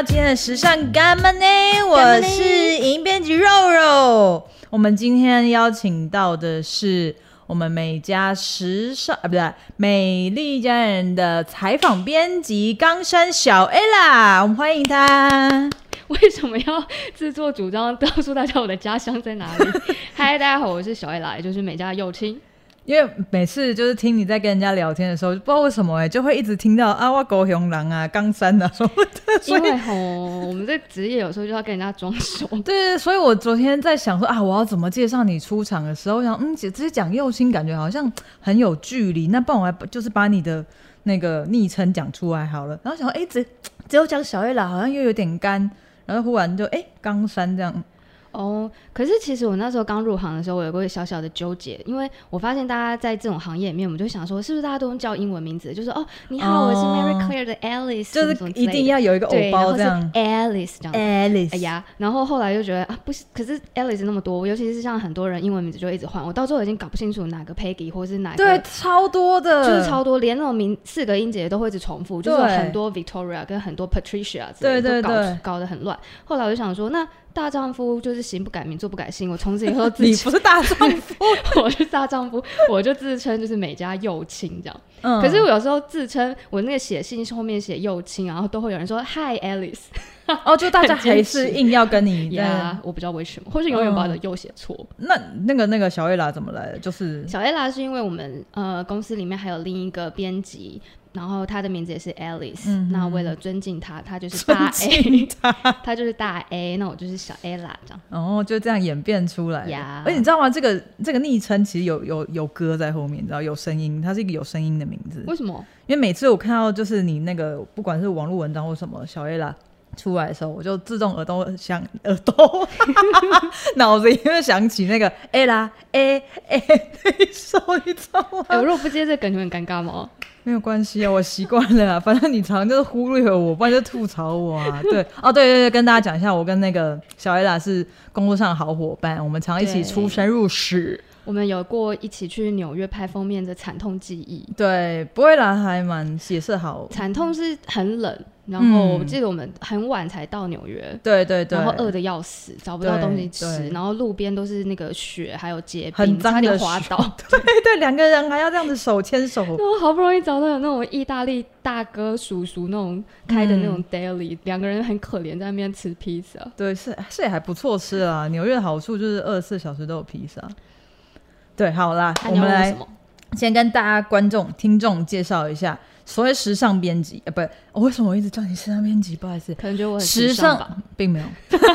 到今天的时尚干嘛呢？我是影音编辑肉肉。我们今天邀请到的是我们美家时尚啊，不对，美丽家人的采访编辑冈山小 Ella，我们欢迎她。为什么要自作主张告诉大家我的家乡在哪里？嗨，大家好，我是小 Ella，也就是美家的幼青。因为每次就是听你在跟人家聊天的时候，不知道为什么哎、欸，就会一直听到啊，我狗熊狼啊，冈山啊什么的。因为吼，我们这职业有时候就要跟人家装熟。对，对对，所以我昨天在想说啊，我要怎么介绍你出场的时候，我想嗯，只是讲右心，感觉好像很有距离。那不然我还就是把你的那个昵称讲出来好了。然后想说，哎、欸，只只有讲小 Ella，好像又有点干。然后忽然就哎，冈山这样。哦，oh, 可是其实我那时候刚入行的时候，我有个小小的纠结，因为我发现大家在这种行业里面，我们就想说，是不是大家都用叫英文名字？就是哦，你好，oh, 我是 Mary Claire 的 Alice，就是一定要有一个偶包这样，Alice 这样，Alice，哎呀，然后后来就觉得啊，不是，可是 Alice 那么多，尤其是像很多人英文名字就一直换，我到最后已经搞不清楚哪个 Peggy 或是哪个，对，超多的，就是超多，连那种名四个音节都会一直重复，就是很多 Victoria 跟很多 Patricia 之类的，对对对，都搞搞得很乱。后来我就想说，那大丈夫就是行不改名，坐不改姓。我从此以后自己你不是大丈夫，我是大丈夫，我就自称就是美家幼青这样。嗯，可是我有时候自称我那个写信后面写幼青，然后都会有人说 Hi Alice。哦，就大家还是硬要跟你 呀，我不知道为什么，或是永远把我的幼写错。那那个那个小 Ella 怎么来的？就是小 Ella 是因为我们呃公司里面还有另一个编辑。然后他的名字也是 Alice，嗯，那为了尊敬他，他就是大 A，他，他就是大 A，那我就是小 Ella 这样。哦，就这样演变出来。呀，而且你知道吗？这个这个昵称其实有有有歌在后面，你知道有声音，它是一个有声音的名字。为什么？因为每次我看到就是你那个不管是网络文章或什么小 Ella 出来的时候，我就自动耳朵想耳朵，脑子里面想起那个你知道吗？欸、我如果不接这个梗，就很尴尬吗？没有关系啊，我习惯了啊。反正你常常就是忽略我，不然就吐槽我啊。对，哦，对对对，跟大家讲一下，我跟那个小 Ella 是工作上的好伙伴，我们常一起出生入死。我们有过一起去纽约拍封面的惨痛记忆。对，不会啦，还蛮写色好。惨痛是很冷，然后我记得我们很晚才到纽约。对对对。然后饿的要死，找不到东西吃，然后路边都是那个雪，还有结冰，差点滑倒。对对，两个人还要这样子手牵手。我好不容易找到有那种意大利大哥叔叔那种开的那种 daily，两个人很可怜在那边吃披萨。对，是是也还不错吃啊。纽约的好处就是二十四小时都有披萨。对，好啦，我们来先跟大家观众、听众介绍一下所谓时尚编辑。呃，不，我为什么我一直叫你时尚编辑？不好意思，可能觉得我很时尚吧，并没有。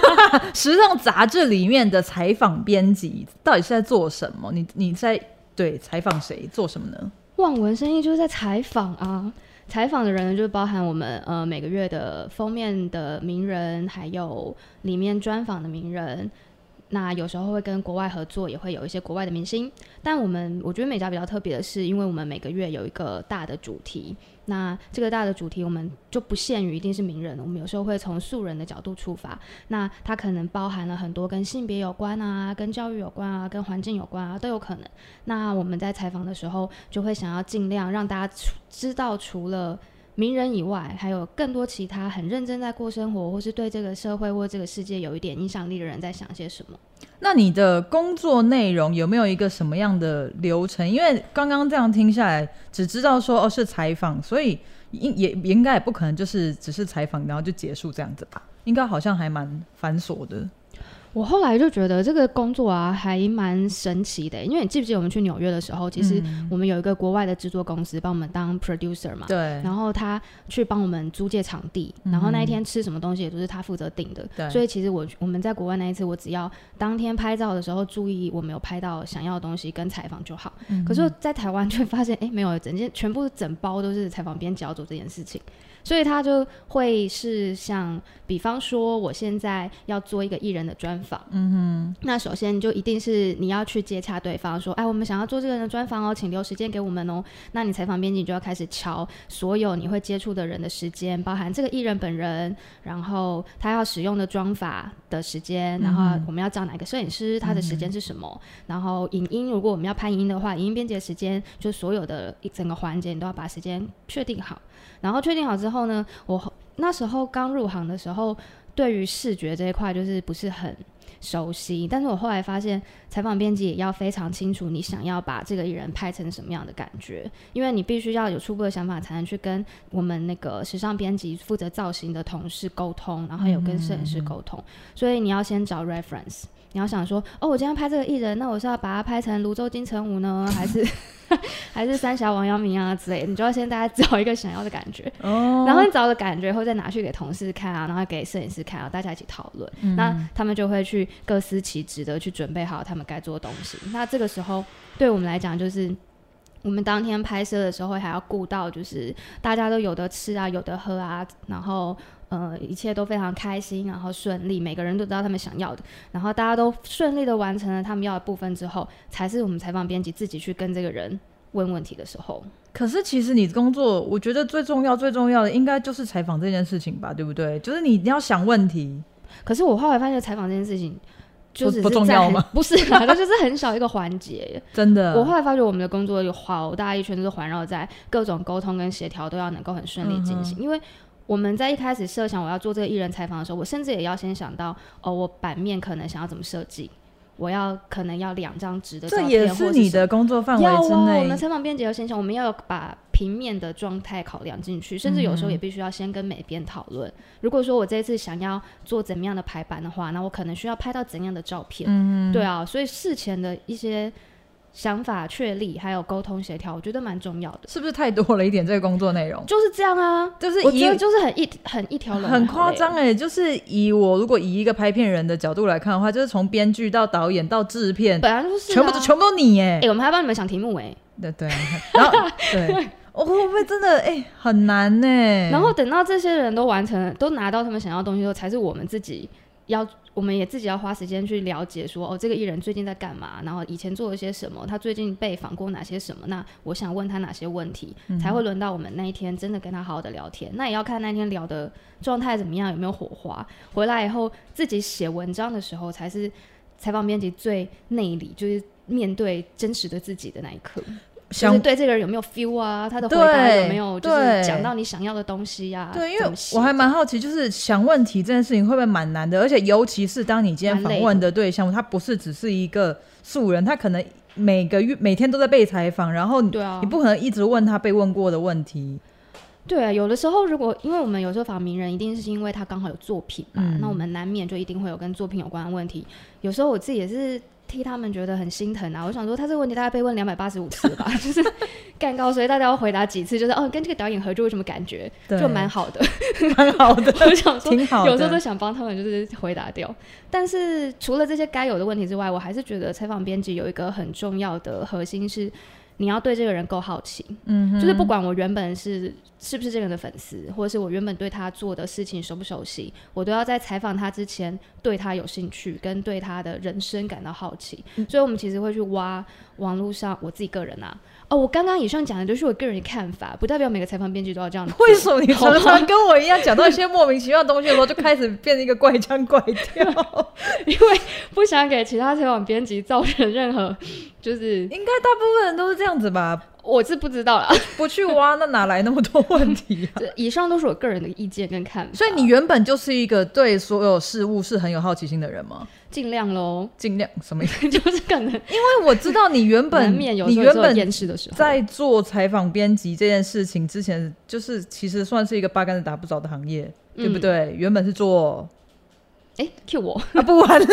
时尚杂志里面的采访编辑到底是在做什么？你你在对采访谁？做什么呢？望文生义就是在采访啊，采访的人就包含我们呃每个月的封面的名人，还有里面专访的名人。那有时候会跟国外合作，也会有一些国外的明星。但我们我觉得美家比较特别的是，因为我们每个月有一个大的主题。那这个大的主题，我们就不限于一定是名人，我们有时候会从素人的角度出发。那它可能包含了很多跟性别有关啊，跟教育有关啊，跟环境有关啊，都有可能。那我们在采访的时候，就会想要尽量让大家知道，除了名人以外，还有更多其他很认真在过生活，或是对这个社会或这个世界有一点影响力的人在想些什么。那你的工作内容有没有一个什么样的流程？因为刚刚这样听下来，只知道说哦是采访，所以应也应该也不可能就是只是采访然后就结束这样子吧？应该好像还蛮繁琐的。我后来就觉得这个工作啊还蛮神奇的，因为你记不记得我们去纽约的时候，其实我们有一个国外的制作公司帮我们当 producer 嘛，对，然后他去帮我们租借场地，然后那一天吃什么东西也都是他负责订的，对，所以其实我我们在国外那一次，我只要当天拍照的时候注意我没有拍到想要的东西跟采访就好。可是，在台湾却发现，哎，没有，整件全部整包都是采访编辑要做这件事情。所以他就会是像，比方说，我现在要做一个艺人的专访，嗯哼，那首先就一定是你要去接洽对方，说，哎，我们想要做这个人的专访哦，请留时间给我们哦。那你采访编辑就要开始敲所有你会接触的人的时间，包含这个艺人本人，然后他要使用的妆法的时间，然后我们要找哪个摄影师，他的时间是什么，然后影音，如果我们要拍影音的话，影音编辑的时间，就所有的一整个环节你都要把时间确定好。然后确定好之后呢，我那时候刚入行的时候，对于视觉这一块就是不是很熟悉。但是我后来发现，采访编辑也要非常清楚你想要把这个艺人拍成什么样的感觉，因为你必须要有初步的想法，才能去跟我们那个时尚编辑负责造型的同事沟通，然后有跟摄影师沟通。所以你要先找 reference。你要想说，哦，我今天拍这个艺人，那我是要把它拍成泸州金城武呢，还是 还是三峡王阳明啊之类的？你就要先大家找一个想要的感觉，哦，然后你找的感觉后再拿去给同事看啊，然后给摄影师看啊，大家一起讨论，嗯，那他们就会去各司其职的去准备好他们该做的东西。那这个时候对我们来讲，就是我们当天拍摄的时候还要顾到，就是大家都有的吃啊，有的喝啊，然后。呃，一切都非常开心，然后顺利，每个人都知道他们想要的，然后大家都顺利的完成了他们要的部分之后，才是我们采访编辑自己去跟这个人问问题的时候。可是其实你工作，我觉得最重要、最重要的应该就是采访这件事情吧，对不对？就是你要想问题。可是我后来发现，采访这件事情就是不重要吗？不是啊，它就是很小一个环节。真的，我后来发觉我们的工作有好大一圈都是环绕在各种沟通跟协调都要能够很顺利进行，嗯，因为。我们在一开始设想我要做这个艺人采访的时候，我甚至也要先想到，哦，我版面可能想要怎么设计，我要可能要两张纸的照片，这也是你的工作范围之内。我们采访编辑要先想，我们要把平面的状态考量进去，甚至有时候也必须要先跟美编讨论。嗯。如果说我这一次想要做怎么样的排版的话，那我可能需要拍到怎样的照片？嗯，对啊，所以事前的一些。想法确立，还有沟通协调，我觉得蛮重要的。是不是太多了一点？这个工作内容就是这样啊，就是我觉得就是很一很一条龙，很夸张哎。就是以我如果以一个拍片人的角度来看的话，就是从编剧到导演到制片，本来就是、啊、全部都全部都你哎。哎、欸，我们还帮你们想题目哎。对对，然后对，我 会不会真的哎、欸、很难呢？然后等到这些人都完成了，都拿到他们想要的东西之后，才是我们自己要。我们也自己要花时间去了解说，说哦，这个艺人最近在干嘛？然后以前做了些什么？他最近被访过哪些什么？那我想问他哪些问题，嗯、才会轮到我们那一天真的跟他好好的聊天？那也要看那天聊的状态怎么样，有没有火花。回来以后自己写文章的时候，才是采访编辑最内里，就是面对真实的自己的那一刻。就是对这个人有没有 feel 啊？他的回答有没有就是讲到你想要的东西呀、啊？对，因为我还蛮好奇，就是想问题这件事情会不会蛮难的？而且尤其是当你今天访问的对象，他不是只是一个素人，他可能每个月每天都在被采访，然后你不可能一直问他被问过的问题。对啊，有的时候如果因为我们有时候访名人，一定是因为他刚好有作品嘛、嗯，那我们难免就一定会有跟作品有关的问题。有时候我自己也是。替他们觉得很心疼啊！我想说，他这个问题大概被问两百八十五次吧，就是干高，所以大家要回答几次，就是哦，跟这个导演合作有什么感觉？就蛮好的，蛮好的。我想说，有时候都想帮他们就是回答掉。但是除了这些该有的问题之外，我还是觉得采访编辑有一个很重要的核心是。你要对这个人够好奇，嗯，就是不管我原本是是不是这个人的粉丝，或者是我原本对他做的事情熟不熟悉，我都要在采访他之前对他有兴趣，跟对他的人生感到好奇。嗯，所以我们其实会去挖网络上我自己个人啊。哦，我刚刚以上讲的都是我个人的看法，不代表每个采访编辑都要这样。为什么你常常跟我一样讲到一些莫名其妙的东西的时候，就开始变成一个怪腔怪调？因为不想给其他采访编辑造成任何，就是应该大部分人都是这样子吧？我是不知道啦，不去挖，那哪来那么多问题啊？以上都是我个人的意见跟看法。所以你原本就是一个对所有事物是很有好奇心的人吗？尽量喽，尽量什么意思？就是可能，因为我知道你原本你原本在做采访编辑这件事情之前，就是其实算是一个八竿子打不着的行业，嗯、对不对？原本是做，哎，Q 我啊，不玩嘞。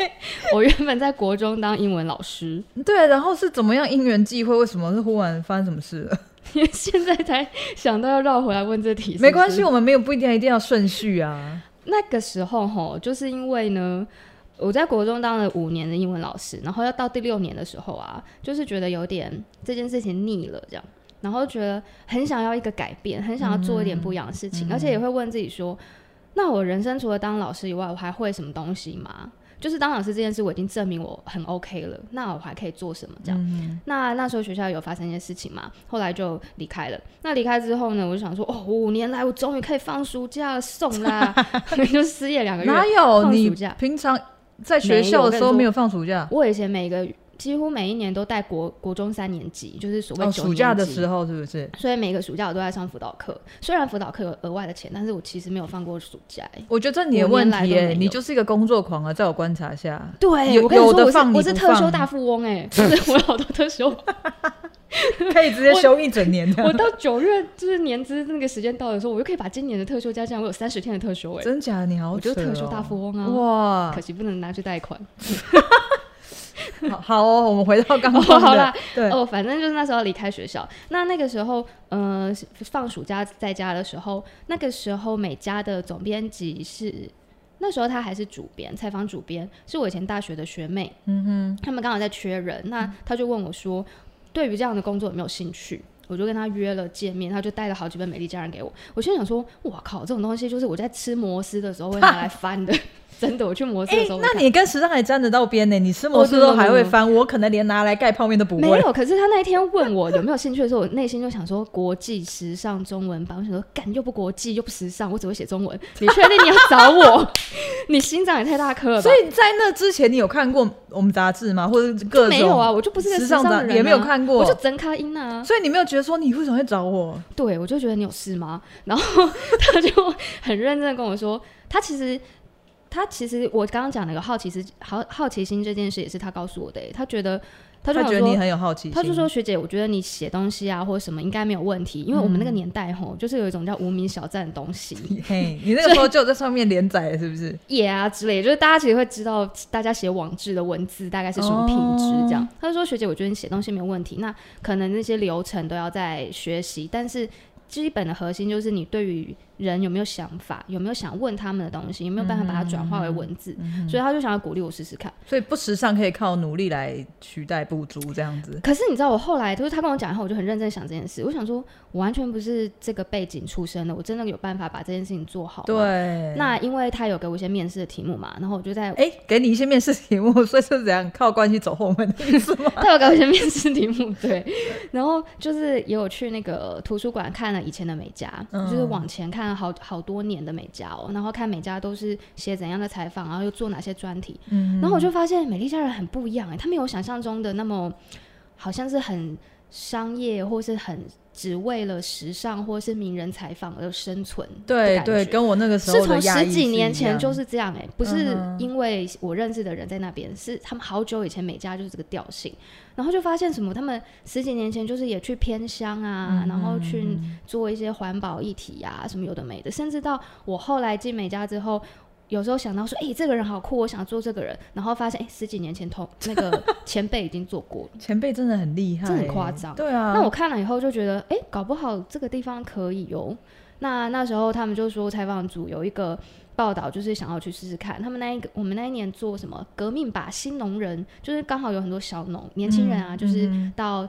我原本在国中当英文老师，对，然后是怎么样因缘际会？为什么是忽然发生什么事了？因为现在才想到要绕回来问这题是是？没关系，我们没有不一定一定要顺序啊。那个时候吼，就是因为呢。我在国中当了五年的英文老师，然后要到第六年的时候啊，就是觉得有点这件事情腻了，这样，然后觉得很想要一个改变，很想要做一点不一样的事情，嗯、而且也会问自己说，那我人生除了当老师以外，我还会什么东西吗？就是当老师这件事，我已经证明我很 OK 了，那我还可以做什么？这样，嗯、那那时候学校有发生一些事情嘛，后来就离开了。那离开之后呢，我就想说，哦，五年来我终于可以放暑假了，送啦，就失业两个月，哪有你平常？在学校的时候没有放暑假。我以前每个几乎每一年都带国国中三年级，就是所谓、哦、暑假的时候，是不是？所以每个暑假我都在上辅导课。虽然辅导课有额外的钱，但是我其实没有放过暑假。我觉得这你的问题耶，你就是一个工作狂啊！在我观察下，对，有我跟你说有的放我是我是特休大富翁哎，就是我有好多特休，可以直接休一整年的。我到九月就是年资那个时间到的时候，我就可以把今年的特休加进来，我有三十天的特休哎，真假的？你好、哦，我就是特休大富翁啊！哇，可惜不能拿去贷款。好，好哦，我们回到刚刚。哦、好啦，对哦，反正就是那时候离开学校，那那个时候，呃，放暑假在家的时候，那个时候美家的总编辑是，那时候他还是主编，采访主编是我以前大学的学妹，嗯哼，他们刚好在缺人，那他就问我说，对于这样的工作有没有兴趣？我就跟他约了见面，他就带了好几本《美丽佳人》给我，我心想说，我靠，这种东西就是我在吃摩斯的时候会拿来翻的。真的，我去摩斯的时候，欸，那你跟时尚还沾得到边呢？你吃摩斯都还会翻，我可能连拿来盖泡面都不会。没有，可是他那一天问我有没有兴趣的时候，我内心就想说国际时尚中文版，我想说干又不国际又不时尚，我只会写中文。你确定你要找我？你心脏也太大颗了吧？所以在那之前，你有看过我们杂志吗？或者各种没有啊？我就不是个时尚的人，啊，也没有看过，我就真卡音啊。所以你没有觉得说你为什么会找我？对，我就觉得你有事吗？然后他就很认真的跟我说，他其实。他其实我刚刚讲那个好奇是好好奇心这件事也是他告诉我的，他觉得他就觉得你很有好奇心，他就说学姐，我觉得你写东西啊或者什么应该没有问题，因为我们那个年代吼就是有一种叫无名小站的东西，嘿，你那个时候就有在上面连载是不是？也啊之类，就是大家其实会知道大家写网志的文字大概是什么品质这样。他就说学姐，我觉得你写东西没有问题，那可能那些流程都要在学习，但是基本的核心就是你对于。人有没有想法？有没有想问他们的东西？有没有办法把它转化为文字？嗯嗯、所以他就想要鼓励我试试看。所以不时尚可以靠努力来取代不足这样子。可是你知道，我后来就是他跟我讲以后，我就很认真想这件事。我想说，我完全不是这个背景出身的，我真的有办法把这件事情做好。对。那因为他有给我一些面试的题目嘛，然后我就在哎、欸，给你一些面试题目，所以是怎样靠关系走后门的意思吗？他有给我一些面试题目，对。然后就是也有去那个图书馆看了以前的美甲，嗯、就是往前看了好好多年。的美家哦，然后看美家都是写怎样的采访，然后又做哪些专题，嗯，然后我就发现美丽家人很不一样哎，他没有想象中的那么好像是很商业或是很只为了时尚或是名人采访而生存，对对，跟我那个时候是从十几年前就是这样哎，不是因为我认识的人在那边，是他们好久以前美家就是这个调性。然后就发现什么，他们十几年前就是也去偏乡啊，嗯、然后去做一些环保议题啊，什么有的没的。甚至到我后来进美家之后，有时候想到说，哎、欸，这个人好酷，我想做这个人。然后发现，哎、欸，十几年前同 那个前辈已经做过了，前辈真的很厉害，这很夸张。对啊，那我看了以后就觉得，哎、欸，搞不好这个地方可以哦。那那时候他们就说，采访组有一个。报道就是想要去试试看，他们那一个我们那一年做什么革命吧新农人，就是刚好有很多小农年轻人啊，嗯、就是到嗯、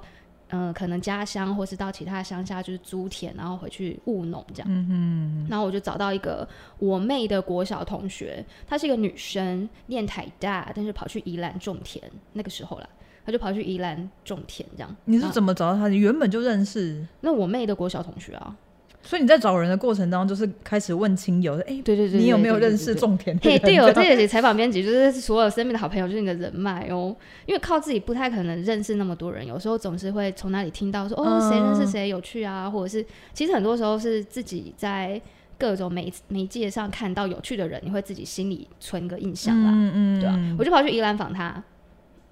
呃、可能家乡或是到其他乡下就是租田，然后回去务农这样。嗯哼，然后我就找到一个我妹的国小同学，她是一个女生，念台大，但是跑去宜兰种田。那个时候啦，她就跑去宜兰种田这样。你是怎么找到她？你原本就认识？那我妹的国小同学啊。所以你在找人的过程当中，就是开始问亲友，哎、欸，对对对，你有没有认识种田的人？对哦，这也是采访编辑，就是所有身边的好朋友，就是你的人脉哦。因为靠自己不太可能认识那么多人，有时候总是会从哪里听到说，哦，谁认识谁有趣啊，或者是其实很多时候是自己在各种媒媒介上看到有趣的人，你会自己心里存个印象啦，嗯嗯，对吧、啊？我就跑去宜兰访他，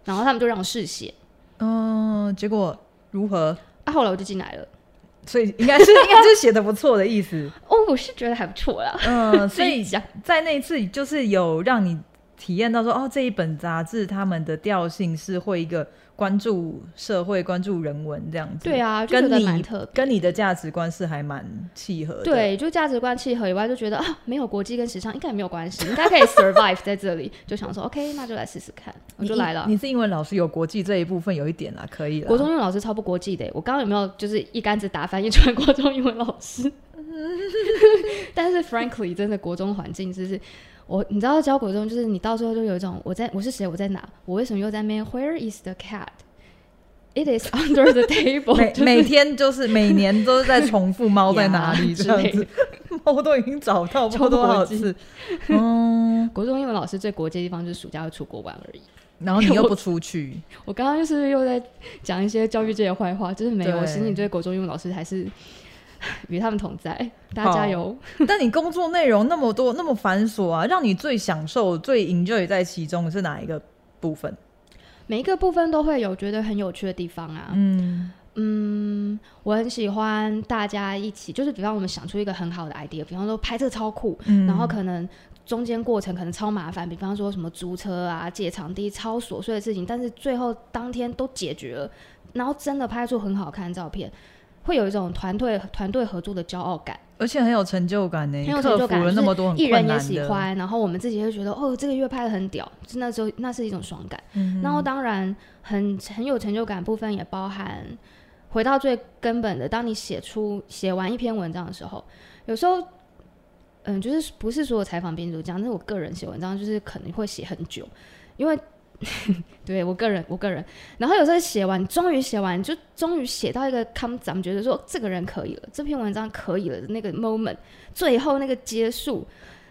然后他们就让我试写，嗯，结果如何？啊，后来我就进来了。所以应该是应该是写的不错的意思 哦，我是觉得还不错啦。嗯，所以在那一次就是有让你体验到说，哦，这一本杂志他们的调性是会一个。关注社会，关注人文，这样子。对啊，跟你跟你的价值观是还蛮契合的。对，就价值观契合以外，就觉得啊，没有国际跟时尚应该也没有关系，应该可以 survive 在这里。就想说，OK，那就来试试看，我就来了。你是英文老师，有国际这一部分有一点啦，可以了。国中英文老师超不国际的，我刚刚有没有就是一竿子打翻一船国中英文老师？但是 frankly，真的国中环境就是。我你知道教国中就是你到最后就有一种我在我是谁我在哪我为什么又在那边 Where is the cat? It is under the table 每。天就是每年都是在 重复猫在哪里这样子，猫都已经找到不知道多少次。嗯，国中英文老师最国际的地方就是暑假要出国玩而已。然后你又不出去。我刚刚就是又在讲一些教育界的坏话，就是没有，我心里对国中英文老师还是 与他们同在，大家加油。但你工作内容那么多，那么繁琐啊，让你最享受、最 enjoy 在其中是哪一个部分？每一个部分都会有觉得很有趣的地方啊。嗯嗯，我很喜欢大家一起，就是比方我们想出一个很好的 idea，比方说拍摄超酷，嗯、然后可能。中间过程可能超麻烦，比方说什么租车啊、借场地，超琐碎的事情，但是最后当天都解决了，然后真的拍出很好看的照片，会有一种团队团队合作的骄傲感，而且很有成就感呢。很有成就感，那么多艺人也喜欢，然后我们自己会觉得哦，这个月拍的很屌，就那时候那是一种爽感。嗯、然后当然很很有成就感部分也包含回到最根本的，当你写出写完一篇文章的时候，有时候。嗯，就是不是所有采访编辑都这样，但是我个人写文章就是可能会写很久，因为 对我个人，我个人，然后有时候写完，终于写完，就终于写到一个看咱们觉得说这个人可以了，这篇文章可以了的那个 moment，最后那个结束，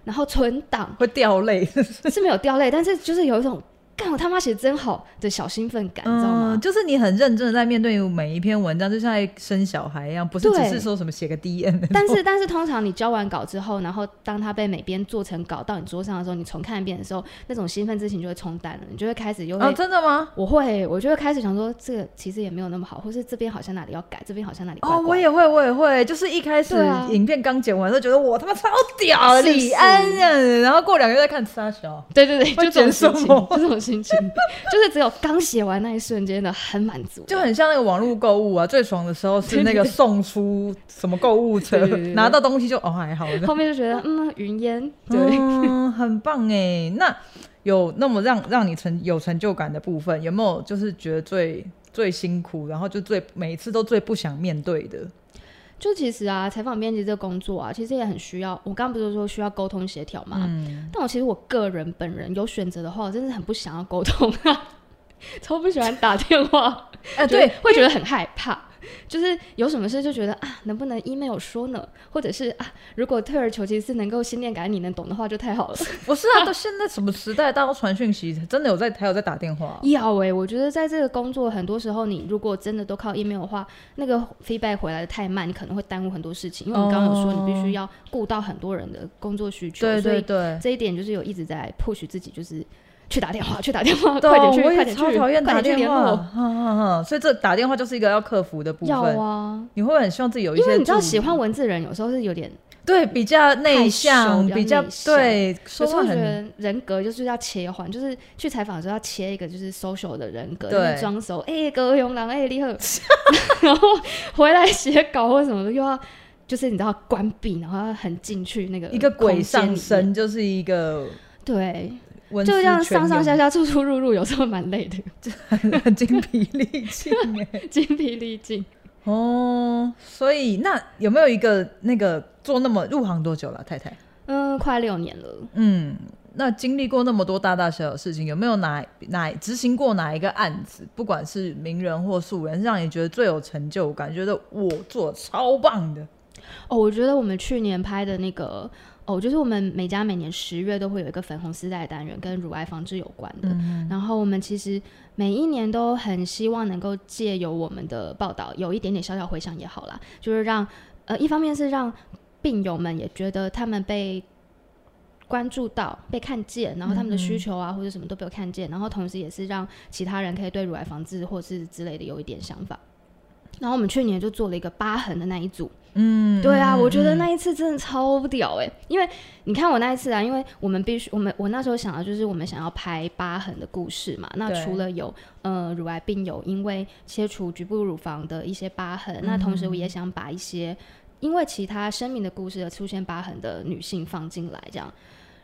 然后存档会掉泪，是没有掉泪，但是就是有一种。干我他妈写的真好的小兴奋感，你知道吗？就是你很认真的在面对每一篇文章，就像在生小孩一样，不是只是说什么写个 DM。但是但是通常你交完稿之后，然后当他被每边做成稿到你桌上的时候，你重看一遍的时候，那种兴奋之情就会冲淡了，你就会开始又真的吗？我会，我就会开始想说，这个其实也没有那么好，或是这边好像哪里要改，这边好像哪里怪怪。哦，我也会，我也会，就是一开始影片刚剪完，就觉得我他妈超屌，李安啊，然后过两个月再看沙小，对对对，就这种事情，就这种心情。就是只有刚写完那一瞬间的很满足，就很像那个网络购物啊，最爽的时候是那个送出什么购物车，拿到东西就哦还好，后面就觉得嗯云烟，对，嗯，很棒哎。那有那么让让你成有成就感的部分，有没有就是觉得最最辛苦，然后就最每一次都最不想面对的？就其实啊，采访编辑这个工作啊，其实也很需要。我刚刚不是说需要沟通协调嘛？嗯。但我其实我个人本人有选择的话，我真的很不想要沟通啊，超不喜欢打电话。哎，对，会觉得很害怕。就是有什么事就觉得啊，能不能 email 说呢？或者是啊，如果退而求其次能够心电感应你能懂的话就太好了。不是啊，到现在什么时代，大家都传讯息，真的有在还有在打电话？要哎、欸，我觉得在这个工作很多时候，你如果真的都靠 email 的话，那个 feedback 回来的太慢，你可能会耽误很多事情。因为我们刚刚有说，你必须要顾到很多人的工作需求，对对对，这一点就是有一直在 push 自己，就是。去打电话，去打电话，快点去，快点去，超讨厌打电话。哈哈哈，所以这打电话就是一个要克服的部分。要啊，你会很希望自己有一些？因为你知道，喜欢文字的人有时候是有点对比较内向，比较对，说话很人格就是要切换，就是去采访的时候要切一个就是 social 的人格，对，装熟，哎，高雄人，哎，你好，然后回来写稿或什么的又要就是你知道关闭，然后要很进去那个一个鬼上身，就是一个对。就这样上上下下出出入入，有时候蛮累的，很精疲力尽哎，精疲力尽 哦。所以那有没有一个那个做那么入行多久了，太太？嗯，快六年了。嗯，那经历过那么多大大小小的事情，有没有哪哪执行过哪一个案子，不管是名人或素人，让你觉得最有成就感，觉得我做超棒的？哦，我觉得我们去年拍的那个。哦，就是我们每家每年十月都会有一个粉红丝带单元，跟乳癌防治有关的。嗯、然后我们其实每一年都很希望能够借由我们的报道，有一点点小小回响也好啦，就是让呃，一方面是让病友们也觉得他们被关注到、被看见，然后他们的需求啊、嗯、或者什么都被我看见，然后同时也是让其他人可以对乳癌防治或是之类的有一点想法。然后我们去年就做了一个疤痕的那一组，嗯，对啊，我觉得那一次真的超屌哎、欸，因为你看我那一次啊，因为我们必须，我们我那时候想的就是我们想要拍疤痕的故事嘛，那除了有呃乳癌病友因为切除局部乳房的一些疤痕，那同时我也想把一些因为其他生命的故事而出现疤痕的女性放进来，这样，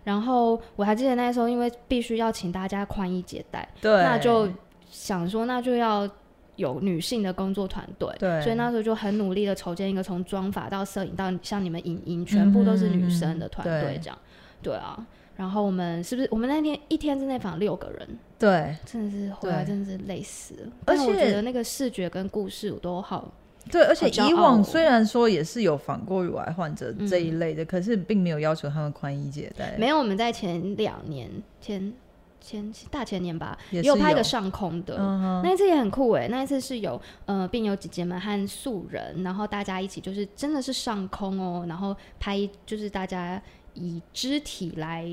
然后我还记得那时候因为必须要请大家宽衣解带，对，那就想说那就要。有女性的工作团队，对，所以那时候就很努力的筹建一个从妆法到摄影到像你们影音，全部都是女生的团队这样，对，对啊。然后我们是不是我们那天一天之内访六个人？对，真的是回来真的是累死了。而且我觉得那个视觉跟故事我都好。对，而且以往虽然说也是有访过乳癌患者这一类的，嗯，可是并没有要求他们宽衣解带。没有，我们在前两年前。前大前年吧，也有拍一个上空的，嗯、那一次也很酷哎。那一次是有呃病友姐姐们和素人，然后大家一起就是真的是上空哦，然后拍就是大家以肢体来，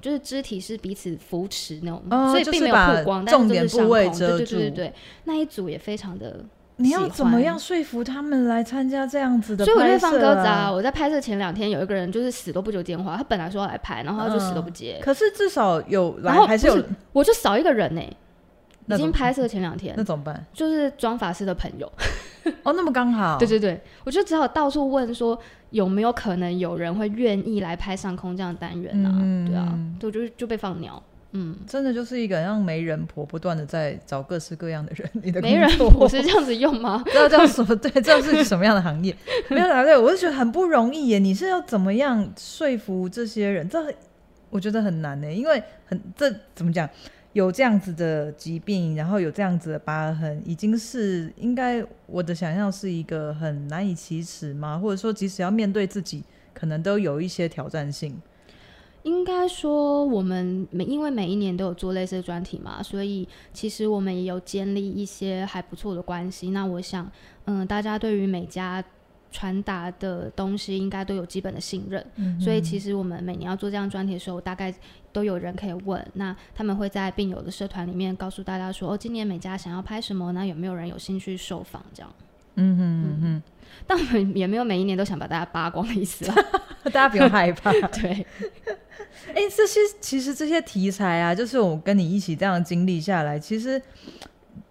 就是肢体是彼此扶持那种，嗯、所以并没有曝光，但是就是上空，对对对对对，那一组也非常的。你要怎么样说服他们来参加这样子的？所以我就放鸽子啊！我在拍摄前两天，有一个人就是死都不接电话，他本来说要来拍，然后他就死都不接。嗯、可是至少有来，然后还是有，我就少一个人呢、欸。已经拍摄前两天，那怎么办？就是装法师的朋友。哦，那么刚好。对对对，我就只好到处问说有没有可能有人会愿意来拍上空这样的单元啊？嗯、对啊，就就就被放鸟。嗯，真的就是一个让媒人婆不断的在找各式各样的人。你的媒人婆是这样子用吗？知道叫什么？对，这是什么样的行业？没有啦，对，我就觉得很不容易耶。你是要怎么样说服这些人？这我觉得很难呢，因为很这怎么讲？有这样子的疾病，然后有这样子的疤痕，已经是应该我的想象是一个很难以启齿吗？或者说，即使要面对自己，可能都有一些挑战性。应该说，我们每因为每一年都有做类似的专题嘛，所以其实我们也有建立一些还不错的关系。那我想，嗯，大家对于每家传达的东西应该都有基本的信任。嗯，所以其实我们每年要做这样专题的时候，大概都有人可以问。那他们会在病友的社团里面告诉大家说：“哦，今年每家想要拍什么？那有没有人有兴趣受访？”这样。嗯哼嗯哼。但我们也没有每一年都想把大家扒光的意思啊，大家不用害怕。对。哎、欸，这些其实这些题材啊，就是我跟你一起这样经历下来，其实，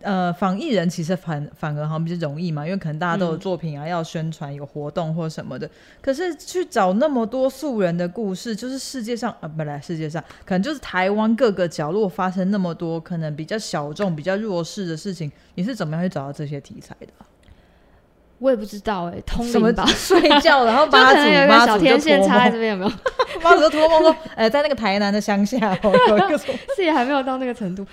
呃，防疫人其实反反而好像比较容易嘛，因为可能大家都有作品啊，嗯、要宣传有活动或什么的。可是去找那么多素人的故事，就是世界上啊，本来世界上可能就是台湾各个角落发生那么多可能比较小众、比较弱势的事情，你是怎么样去找到这些题材的？我也不知道哎、欸，通灵吧？睡觉然后把可能有个小天线插在这边有没有？妈祖就托梦说，哎、欸，在那个台南的乡下，有一个 是也还没有到那个程度。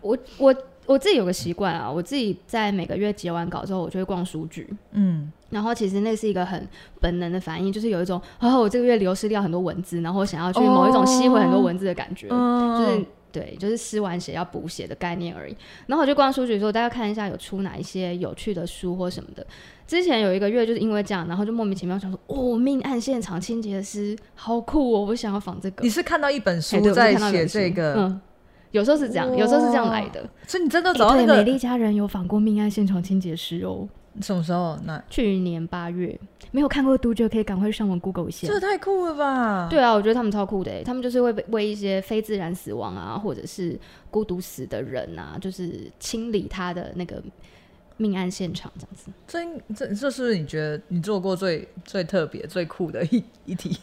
我我我自己有个习惯啊，我自己在每个月结完稿之后，我就会逛书局。嗯，然后其实那是一个很本能的反应，就是有一种啊，我这个月流失掉很多文字，然后想要去某一种吸回很多文字的感觉，哦、就是。对，就是撕完血要补血的概念而已。然后我就逛书局说，大家看一下有出哪一些有趣的书或什么的。之前有一个月就是因为这样，然后就莫名其妙想说，哦，命案现场清洁师好酷哦，我想要仿这个。你是看到一本书在写这个？嗯，有时候是这样，有时候是这样来的。所以你真的找到那个？美丽佳人有仿过命案现场清洁师哦。什么时候？那去年八月，没有看过读者可以赶快上网 Google 一下。这太酷了吧！对啊，我觉得他们超酷的，他们就是会为一些非自然死亡啊，或者是孤独死的人啊，就是清理他的那个命案现场这样子。这这这是不是你觉得你做过最最特别、最酷的一一题？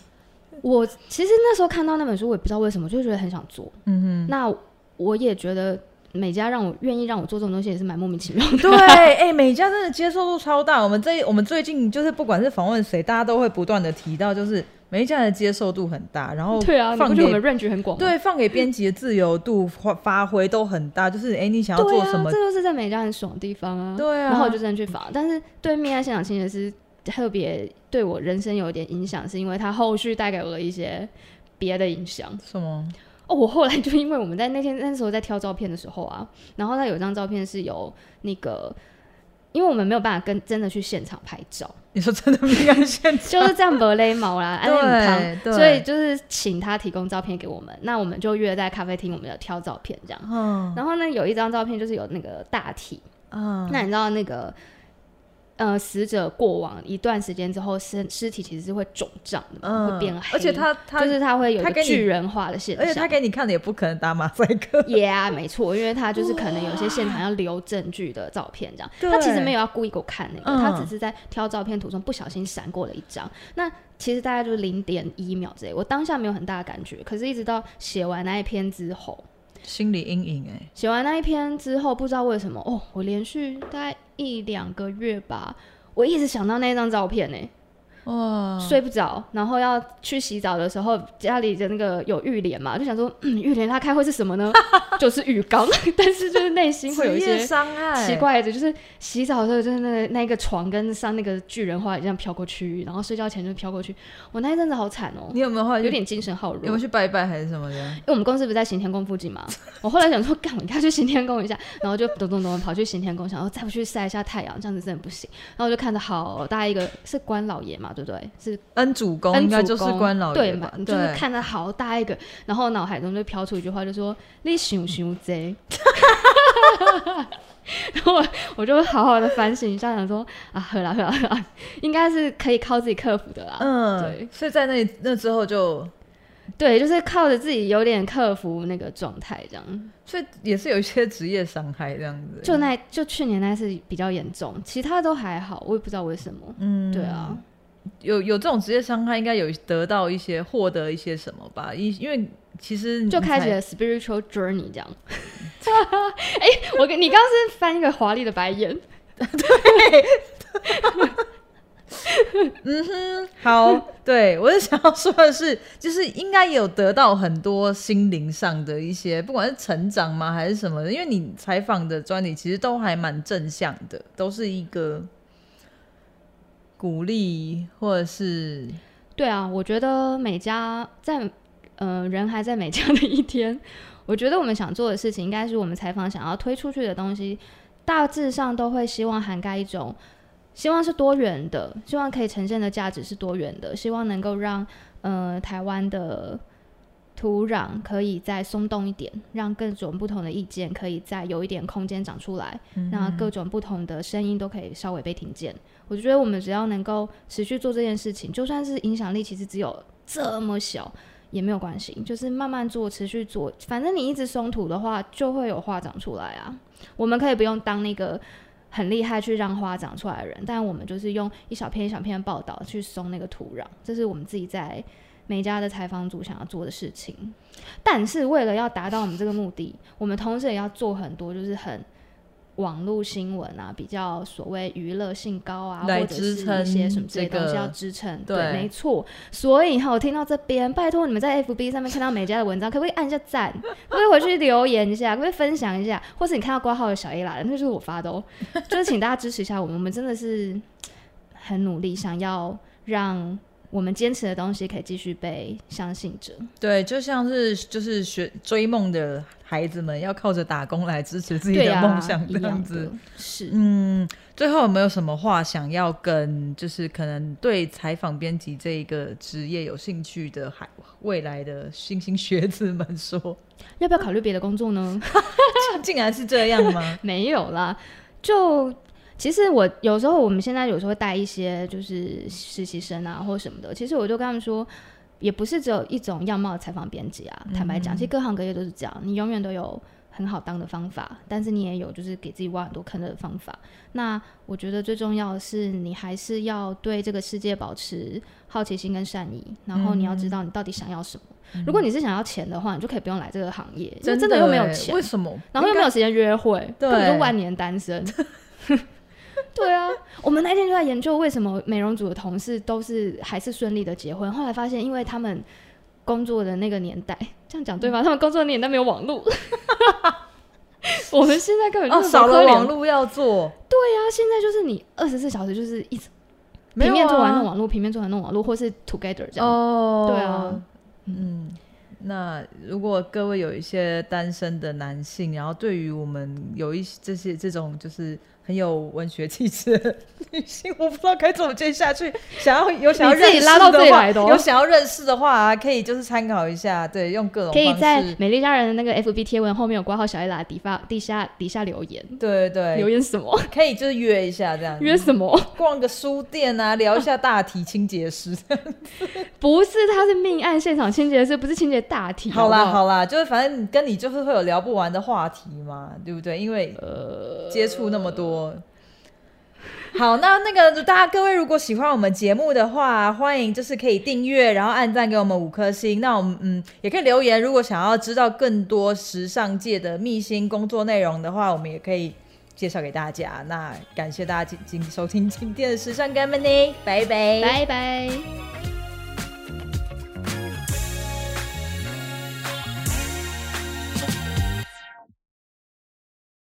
我其实那时候看到那本书，我也不知道为什么，就觉得很想做。嗯哼，那我也觉得。美家让我愿意让我做这种东西也是蛮莫名其妙的。对，哎、欸，美嘉真的接受度超大。我们这我们最近就是不管是访问谁，大家都会不断的提到，就是美家的接受度很大。然后对啊，放给我们 range 很广。对，放给编辑的自由度发发挥都很大。就是哎、欸，你想要做什么？啊、这就是在美家很爽的地方啊。对啊。然后我就真的去访，但是对面在现场清洁师特别对我人生有一点影响，是因为他后续带给我了一些别的影响。什么？哦，我后来就因为我们在那天那时候在挑照片的时候啊，然后他有一张照片是有那个，因为我们没有办法跟真的去现场拍照。你说真的命案现场就是这样不勒毛啦，对对，所以就是请他提供照片给我们，那我们就约在咖啡厅，我们要挑照片这样。嗯，然后呢，有一张照片就是有那个大体，嗯，那你知道那个。呃，死者过往一段时间之后，尸尸体其实是会肿胀的，嗯，会变黑，而且他他就是他会有一个巨人化的现象，而且他给你看的也不可能打马赛克，Yeah，没错，因为他就是可能有些现场要留证据的照片这样，他其实没有要故意给我看那个，嗯，他只是在挑照片途中不小心闪过了一张，那其实大概就是零点一秒之类，我当下没有很大的感觉，可是一直到写完那一篇之后。心理阴影哎、写完那一篇之后，不知道为什么哦，我连续大概一两个月吧，我一直想到那张照片呢、哇，睡不着，然后要去洗澡的时候，家里的那个有浴帘嘛，就想说，嗯，浴帘它开会是什么呢？就是浴缸，但是就是内心会有一些伤害，奇怪的，就是洗澡的时候，就是那个那个床跟上那个巨人花一样飘过去，然后睡觉前就飘过去。我那一阵子好惨哦，你有没有后来有点精神耗弱？有没有去拜拜还是什么的？因为我们公司不是在行天宫附近嘛，我后来想说，干，我应该去行天宫一下，然后就咚咚咚跑去行天宫，想说再不去晒一下太阳，这样子真的不行。然后我就看着好大一个是关老爷嘛，对不对？是恩主公，应该就是关老爷嘛，对，就是看着好大一个，然后脑海中就飘出一句话，就说你想想贼。然后我我就好好的反省一下，想说啊，好啦好啦好啦，应该是可以靠自己克服的啦。嗯，对，所以在那那之后就，对，就是靠着自己有点克服那个状态这样。所以也是有一些职业伤害这样子。就那就去年那次比较严重，其他都还好，我也不知道为什么。嗯，对啊，有有这种职业伤害，应该有得到一些获得一些什么吧？因因为其实就开始了 spiritual journey 这样。哎、欸，我跟你刚刚是翻一个华丽的白眼，对，嗯哼，好，对，我是想要说的是，就是应该有得到很多心灵上的一些，不管是成长吗，还是什么的，因为你采访的专题其实都还蛮正向的，都是一个鼓励，或者是，对啊，我觉得美家在，呃，人还在美家的一天。我觉得我们想做的事情，应该是我们采访想要推出去的东西，大致上都会希望涵盖一种，希望是多元的，希望可以呈现的价值是多元的，希望能够让呃台湾的土壤可以再松动一点，让各种不同的意见可以再有一点空间长出来，嗯、各种不同的声音都可以稍微被听见。我觉得我们只要能够持续做这件事情，就算是影响力其实只有这么小。也没有关系，就是慢慢做，持续做。反正你一直松土的话，就会有花长出来啊。我们可以不用当那个很厉害去让花长出来的人，但我们就是用一小片一小片的报道去松那个土壤，这是我们自己在美家的采访组想要做的事情。但是为了要达到我们这个目的，我们同时也要做很多，就是很。网络新闻啊，比较所谓娱乐性高啊，或者是一些什么之类的东西要支撑，对，对，没错。所以哈，我听到这边，拜托你们在 FB 上面看到美嘉的文章，可不可以按一下赞？可不可以回去留言一下？可不可以分享一下？或是你看到挂号的小 A 来了，那就是我发的哦。就是请大家支持一下我们，我们真的是很努力，想要让。我们坚持的东西可以继续被相信着。对，就像是就是学追梦的孩子们要靠着打工来支持自己的梦想这样子。啊、是，嗯，最后有没有什么话想要跟就是可能对采访编辑这一个职业有兴趣的海未来的新兴学子们说？要不要考虑别的工作呢？竟然是这样吗？没有啦，就。其实我有时候，我们现在有时候会带一些就是实习生啊，或什么的。其实我就跟他们说，也不是只有一种样貌的采访编辑啊。坦白讲，其实各行各业都是这样，你永远都有很好当的方法，但是你也有就是给自己挖很多坑的方法。那我觉得最重要的是，你还是要对这个世界保持好奇心跟善意，然后你要知道你到底想要什么。嗯、如果你是想要钱的话，你就可以不用来这个行业，真的，真的又没有钱，为什么？然后又没有时间约会，根本就万年单身。对啊，我们那天就在研究为什么美容组的同事都是还是顺利的结婚。后来发现，因为他们工作的那个年代，这样讲对吧？他们工作的年代没有网络。我们现在根本就、哦、少了网络要做。对啊，现在就是你二十四小时就是一直平面做完弄网络，平面做完弄网络，或是 together 这样。哦，对啊，嗯。那如果各位有一些单身的男性，然后对于我们有一些这些这种就是。很有文学气质的女性，我不知道该怎么接下去。想要有想要认识的话，有想要认识的话啊，可以就是参考一下，对，用各种可以在美丽佳人的那个 FB 贴文后面有挂号小艾拉底发底下底下留言，对对对，留言什么？可以就是约一下这样，约什么？逛个书店啊，聊一下大体清洁师。不是，他是命案现场清洁师，不是清洁大体。好啦好啦，就是反正跟你就是会有聊不完的话题嘛，对不对？因为呃，接触那么多。好，那那个大家各位如果喜欢我们节目的话，欢迎就是可以订阅，然后按赞给我们五颗星。那我们嗯也可以留言，如果想要知道更多时尚界的秘辛工作内容的话，我们也可以介绍给大家。那感谢大家今今收听今天的时尚 Good Morning，拜拜，拜拜。